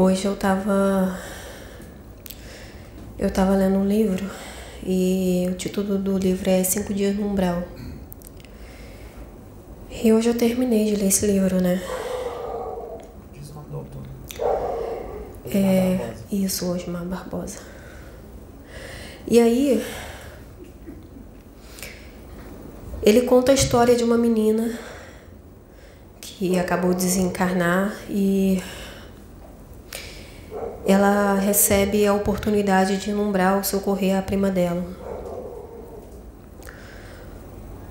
Hoje eu tava. Eu tava lendo um livro e o título do livro é Cinco Dias no Umbral. E hoje eu terminei de ler esse livro, né? É, isso, hoje, Mar Barbosa. E aí, ele conta a história de uma menina que acabou de desencarnar e ela recebe a oportunidade de o socorrer a prima dela.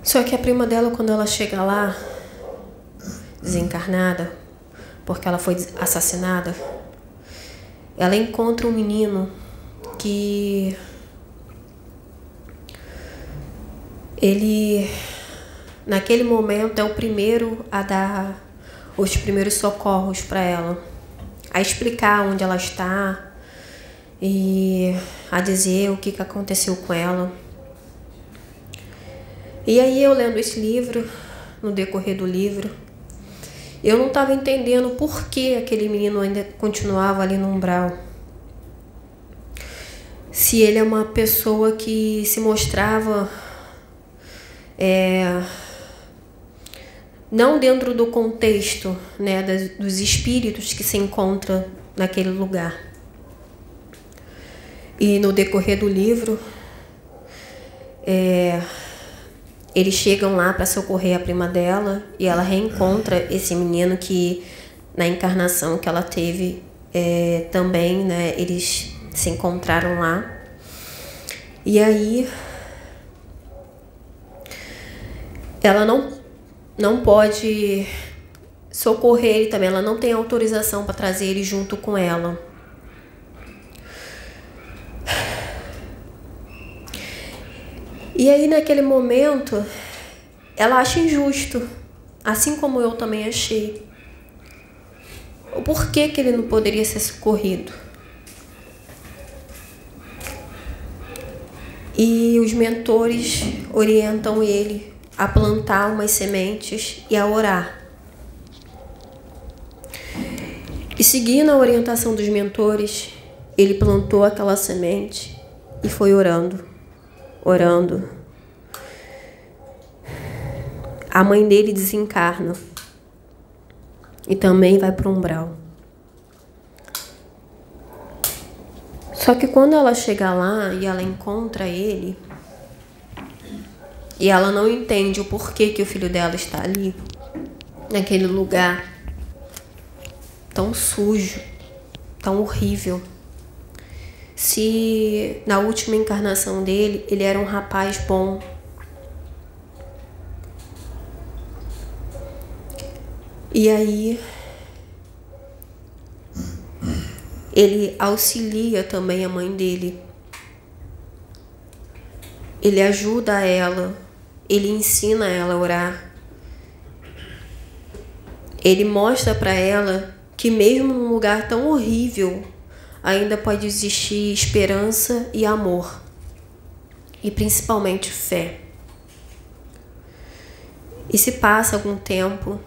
Só que a prima dela, quando ela chega lá, desencarnada, porque ela foi assassinada, ela encontra um menino que ele naquele momento é o primeiro a dar os primeiros socorros para ela a explicar onde ela está e a dizer o que, que aconteceu com ela. E aí eu lendo esse livro, no decorrer do livro, eu não estava entendendo por que aquele menino ainda continuava ali no umbral. Se ele é uma pessoa que se mostrava é, não dentro do contexto né, das, dos espíritos que se encontram naquele lugar. E no decorrer do livro, é, eles chegam lá para socorrer a prima dela e ela reencontra esse menino que, na encarnação que ela teve, é, também né, eles se encontraram lá. E aí, ela não não pode socorrer ele também, ela não tem autorização para trazer ele junto com ela. E aí, naquele momento, ela acha injusto, assim como eu também achei. O porquê que ele não poderia ser socorrido? E os mentores orientam ele a plantar umas sementes e a orar. E seguindo a orientação dos mentores, ele plantou aquela semente e foi orando, orando. A mãe dele desencarna e também vai para o umbral. Só que quando ela chega lá e ela encontra ele, e ela não entende o porquê que o filho dela está ali, naquele lugar tão sujo, tão horrível. Se na última encarnação dele ele era um rapaz bom, E aí ele auxilia também a mãe dele. Ele ajuda ela ele ensina ela a orar. Ele mostra para ela que mesmo num lugar tão horrível, ainda pode existir esperança e amor. E principalmente fé. E se passa algum tempo,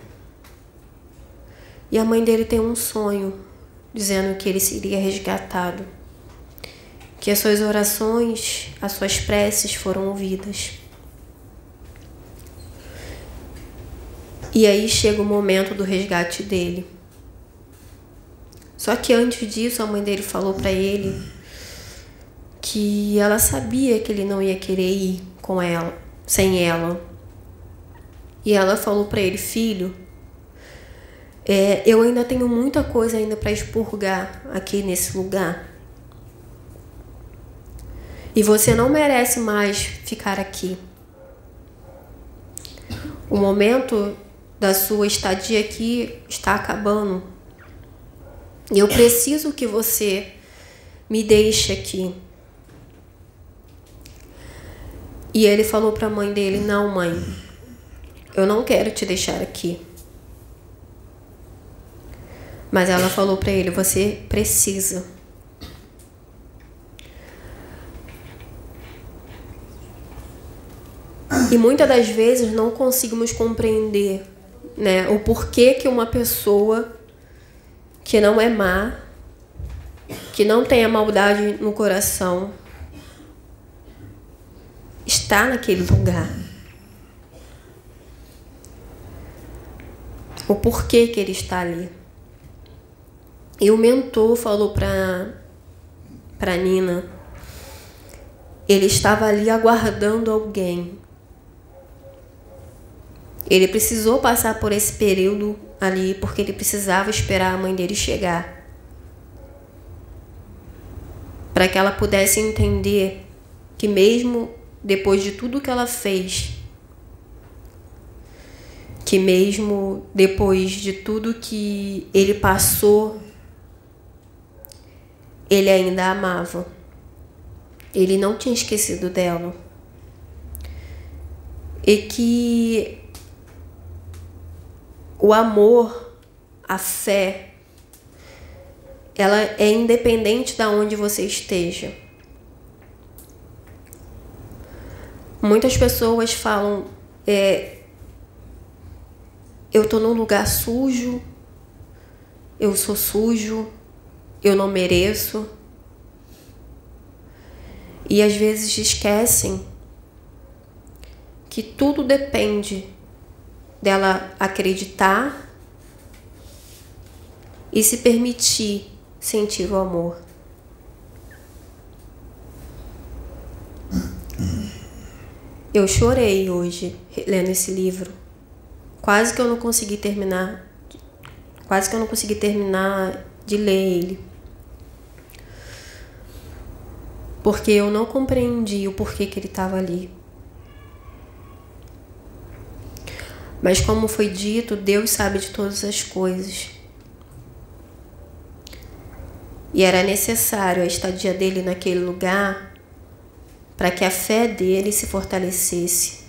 e a mãe dele tem um sonho, dizendo que ele seria resgatado, que as suas orações, as suas preces foram ouvidas. E aí chega o momento do resgate dele. Só que antes disso, a mãe dele falou para ele que ela sabia que ele não ia querer ir com ela, sem ela. E ela falou para ele, filho, é, eu ainda tenho muita coisa ainda para expurgar aqui nesse lugar. E você não merece mais ficar aqui. O momento da sua estadia aqui está acabando. E eu preciso que você me deixe aqui. E ele falou para a mãe dele: Não, mãe, eu não quero te deixar aqui. Mas ela falou para ele: Você precisa. E muitas das vezes não conseguimos compreender né? O porquê que uma pessoa que não é má que não tenha maldade no coração, está naquele lugar. O porquê que ele está ali. E o mentor falou para para Nina, ele estava ali aguardando alguém. Ele precisou passar por esse período ali porque ele precisava esperar a mãe dele chegar. Para que ela pudesse entender que mesmo depois de tudo que ela fez, que mesmo depois de tudo que ele passou ele ainda a amava. Ele não tinha esquecido dela. E que o amor, a fé, ela é independente de onde você esteja. Muitas pessoas falam, é, eu tô num lugar sujo, eu sou sujo, eu não mereço. E às vezes esquecem que tudo depende dela acreditar e se permitir sentir o amor. Eu chorei hoje lendo esse livro. Quase que eu não consegui terminar. Quase que eu não consegui terminar de ler ele porque eu não compreendi o porquê que ele estava ali. Mas como foi dito, Deus sabe de todas as coisas. E era necessário a estadia dele naquele lugar para que a fé dele se fortalecesse,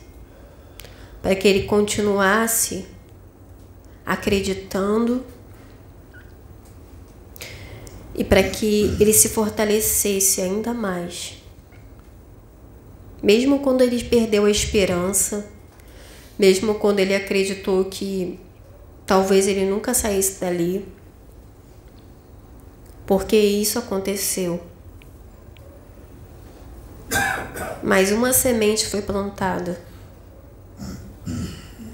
para que ele continuasse acreditando e para que ele se fortalecesse ainda mais. Mesmo quando ele perdeu a esperança, mesmo quando ele acreditou que talvez ele nunca saísse dali, porque isso aconteceu. Mas uma semente foi plantada.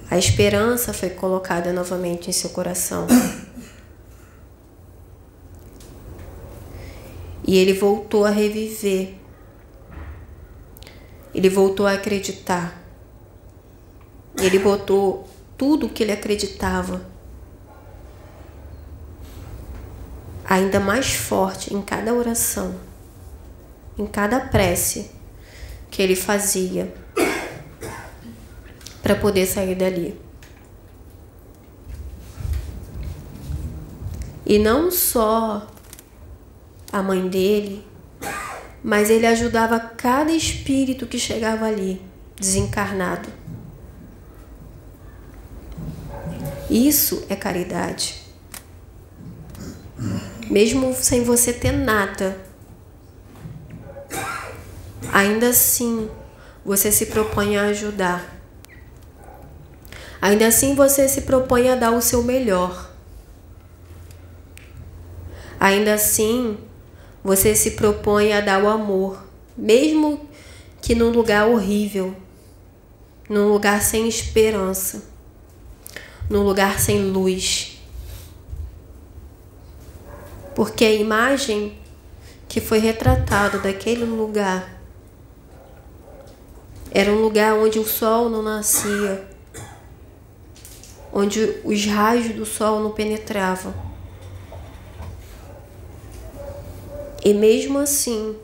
A esperança foi colocada novamente em seu coração. E ele voltou a reviver. Ele voltou a acreditar. Ele botou tudo o que ele acreditava ainda mais forte em cada oração, em cada prece que ele fazia para poder sair dali. E não só a mãe dele, mas ele ajudava cada espírito que chegava ali, desencarnado. Isso é caridade. Mesmo sem você ter nada, ainda assim você se propõe a ajudar. Ainda assim você se propõe a dar o seu melhor. Ainda assim você se propõe a dar o amor, mesmo que num lugar horrível, num lugar sem esperança, num lugar sem luz. Porque a imagem que foi retratada daquele lugar era um lugar onde o sol não nascia, onde os raios do sol não penetravam. E mesmo assim,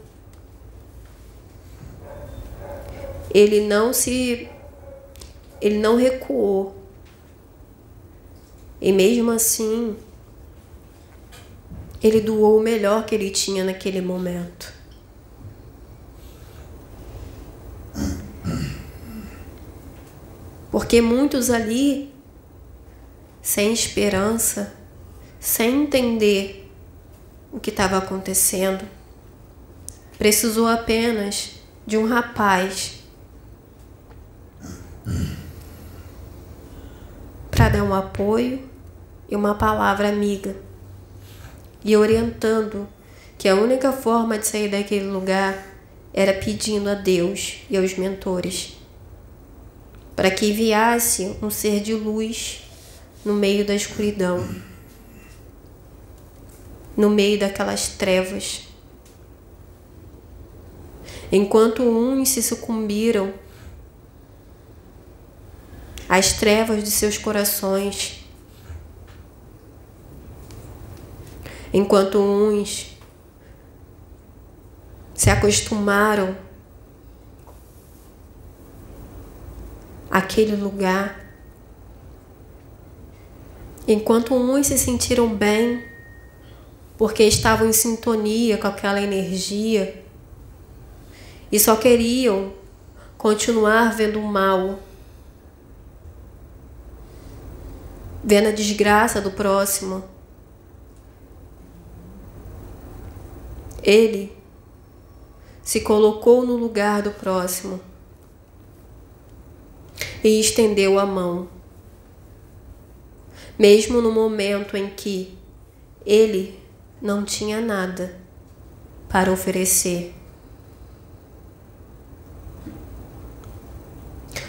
ele não se ele não recuou. E mesmo assim, ele doou o melhor que ele tinha naquele momento. Porque muitos ali, sem esperança, sem entender o que estava acontecendo. Precisou apenas de um rapaz para dar um apoio e uma palavra amiga e orientando que a única forma de sair daquele lugar era pedindo a Deus e aos mentores para que enviasse um ser de luz no meio da escuridão, no meio daquelas trevas. Enquanto uns se sucumbiram às trevas de seus corações, enquanto uns se acostumaram àquele lugar, enquanto uns se sentiram bem porque estavam em sintonia com aquela energia e só queriam continuar vendo o mal, vendo a desgraça do próximo. Ele se colocou no lugar do próximo e estendeu a mão. Mesmo no momento em que ele não tinha nada para oferecer.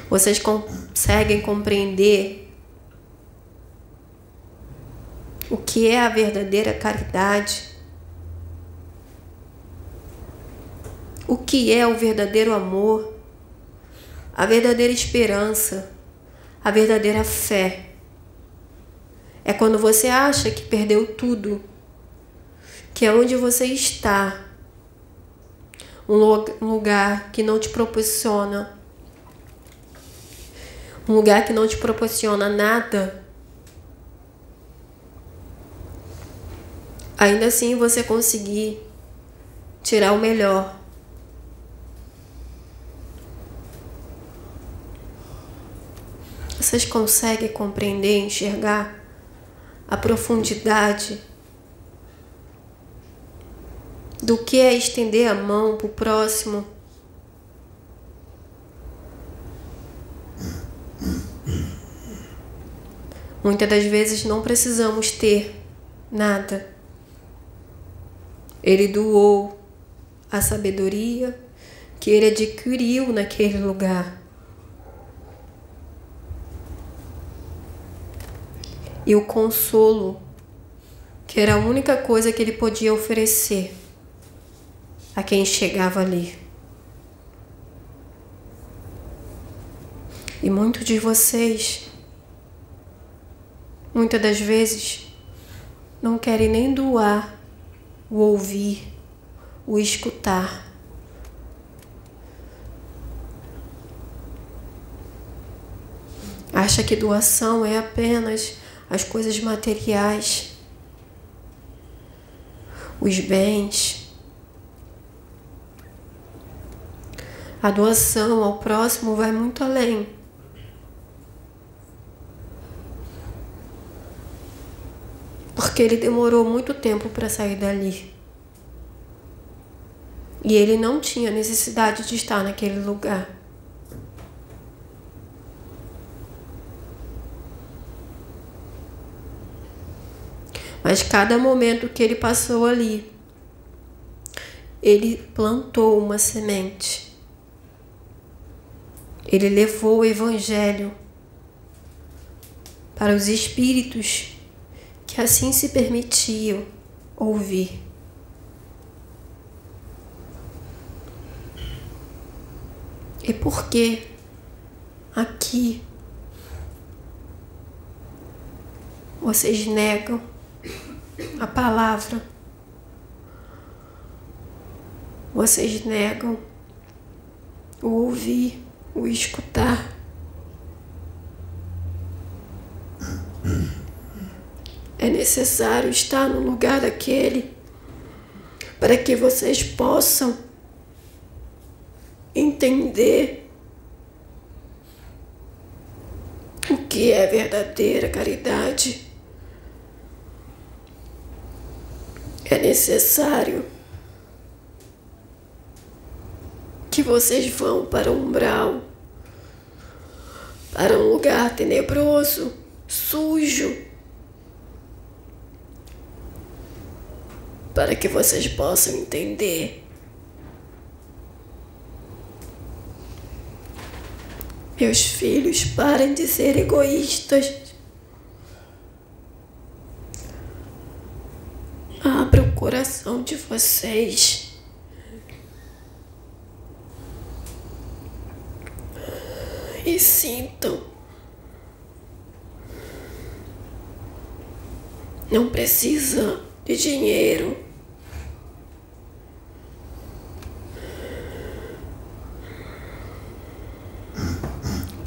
Vocês conseguem compreender o que é a verdadeira caridade? O que é o verdadeiro amor? A verdadeira esperança, a verdadeira fé. É quando você acha que perdeu tudo, que é onde você está, um lugar que não te proporciona, um lugar que não te proporciona nada. Ainda assim você conseguir tirar o melhor Vocês conseguem compreender, enxergar a profundidade do que é estender a mão para o próximo? Muitas das vezes não precisamos ter nada. Ele doou a sabedoria que ele adquiriu naquele lugar. E o consolo, que era a única coisa que ele podia oferecer a quem chegava ali. E muitos de vocês, muitas das vezes, não querem nem doar o ouvir, o escutar. Acha que doação é apenas as coisas materiais, os bens. A doação ao próximo vai muito além. Porque ele demorou muito tempo para sair dali. E ele não tinha necessidade de estar naquele lugar. Mas cada momento que ele passou ali, ele plantou uma semente. Ele levou o Evangelho para os espíritos que assim se permitiam ouvir. E por que aqui vocês negam a palavra. Vocês negam o ouvir, o escutar. É necessário estar no lugar daquele para que vocês possam entender o que é verdadeira caridade. É necessário que vocês vão para o umbral, para um lugar tenebroso, sujo, para que vocês possam entender. Meus filhos, parem de ser egoístas. Abra o coração de vocês. E sintam. Não precisa de dinheiro.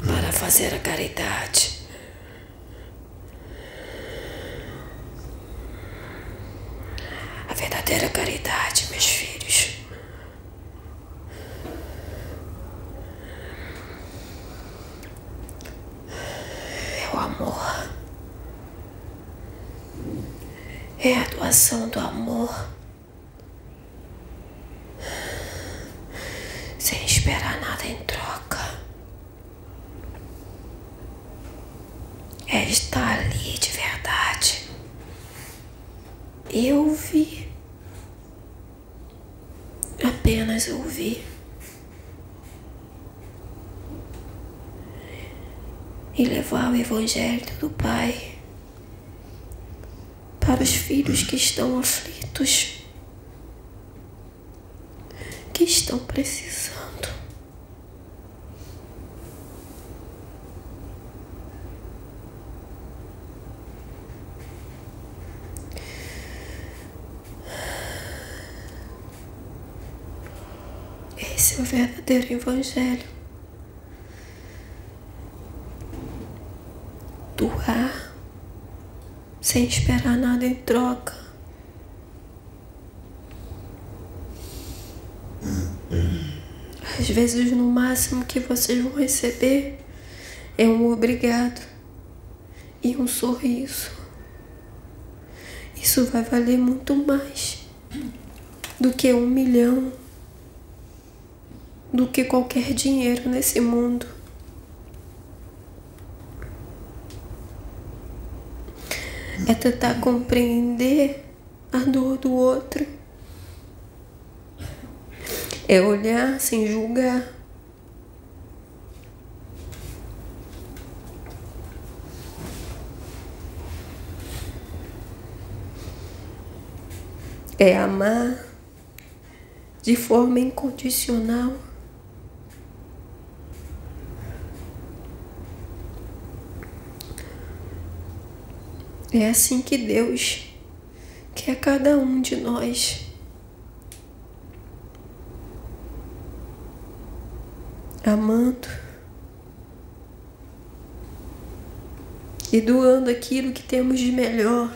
Para fazer a caridade. A verdadeira caridade, meus filhos. É o amor. É a doação do amor. Sem esperar nada em troca. É estar ali de verdade. Eu vi. Apenas ouvir. E levar o Evangelho do Pai para os filhos que estão aflitos, que estão precisando. Esse é o verdadeiro Evangelho. Doar sem esperar nada em troca. Às vezes, no máximo que vocês vão receber é um obrigado e um sorriso. Isso vai valer muito mais do que um milhão, do que qualquer dinheiro nesse mundo. É tentar compreender a dor do outro. É olhar sem julgar. É amar de forma incondicional. É assim que Deus quer cada um de nós. Amando e doando aquilo que temos de melhor.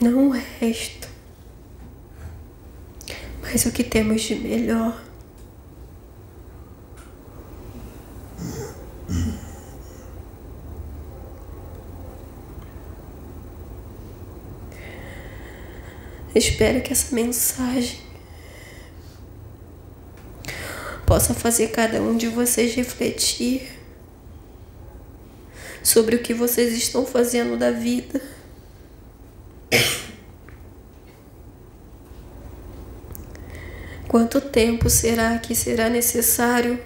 Não o resto, mas o que temos de melhor. Espero que essa mensagem possa fazer cada um de vocês refletir sobre o que vocês estão fazendo da vida. Quanto tempo será que será necessário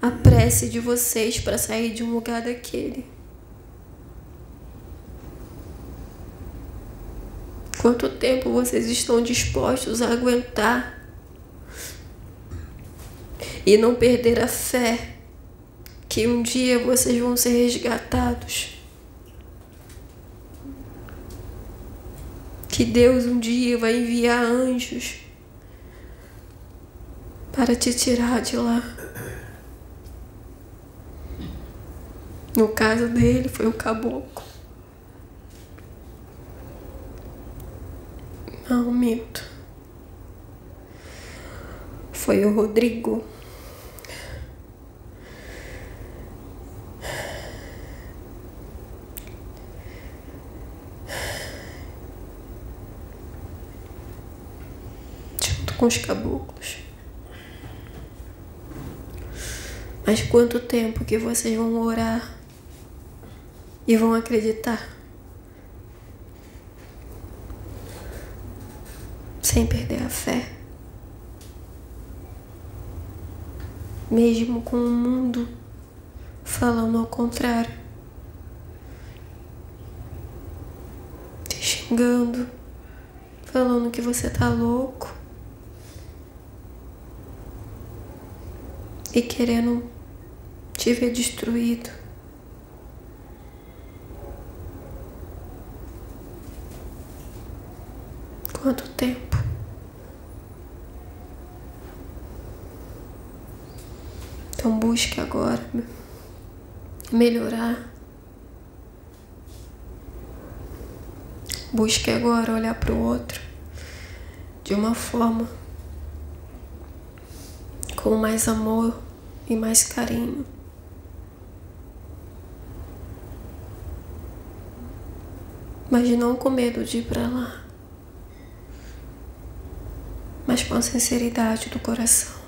a prece de vocês para sair de um lugar daquele? Quanto tempo vocês estão dispostos a aguentar e não perder a fé que um dia vocês vão ser resgatados? Que Deus um dia vai enviar anjos para te tirar de lá. No caso dele, foi o caboclo. Não, minto. Foi o Rodrigo. Junto com os caboclos. Mas quanto tempo que vocês vão orar e vão acreditar. Sem perder a fé. Mesmo com o mundo falando ao contrário. Te xingando, falando que você tá louco. E querendo te ver destruído. Quanto tempo? Então busque agora melhorar. Busque agora olhar para o outro de uma forma com mais amor e mais carinho. Mas não com medo de ir para lá, mas com a sinceridade do coração.